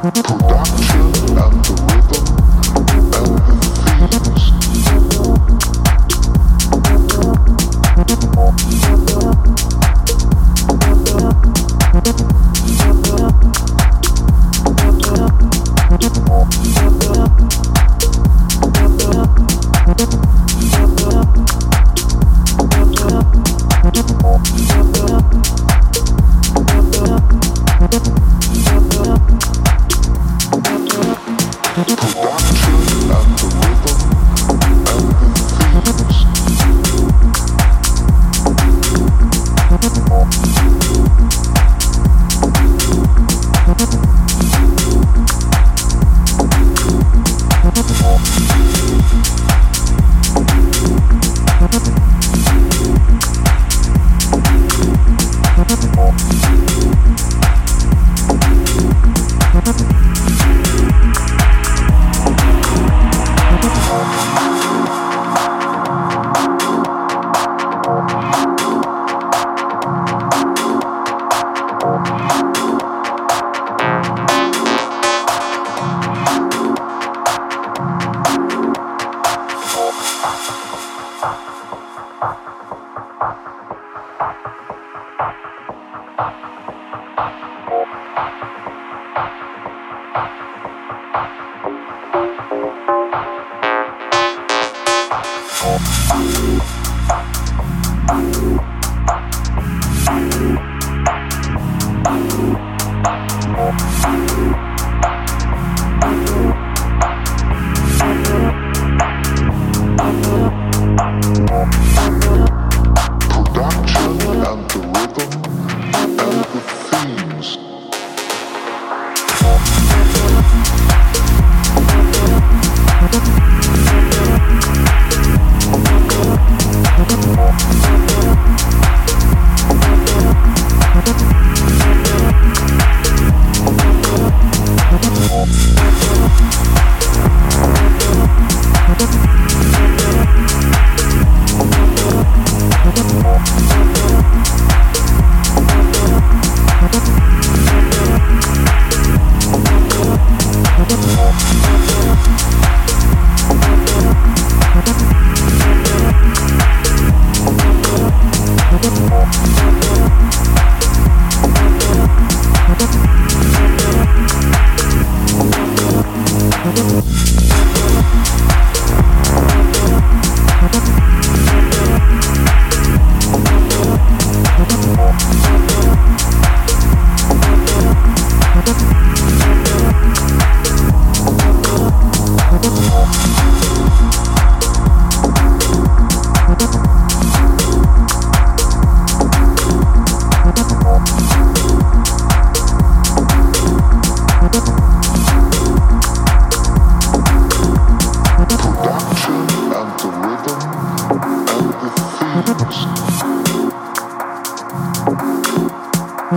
Production and the rhythm and the themes. Thank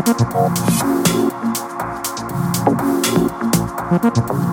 Thank you.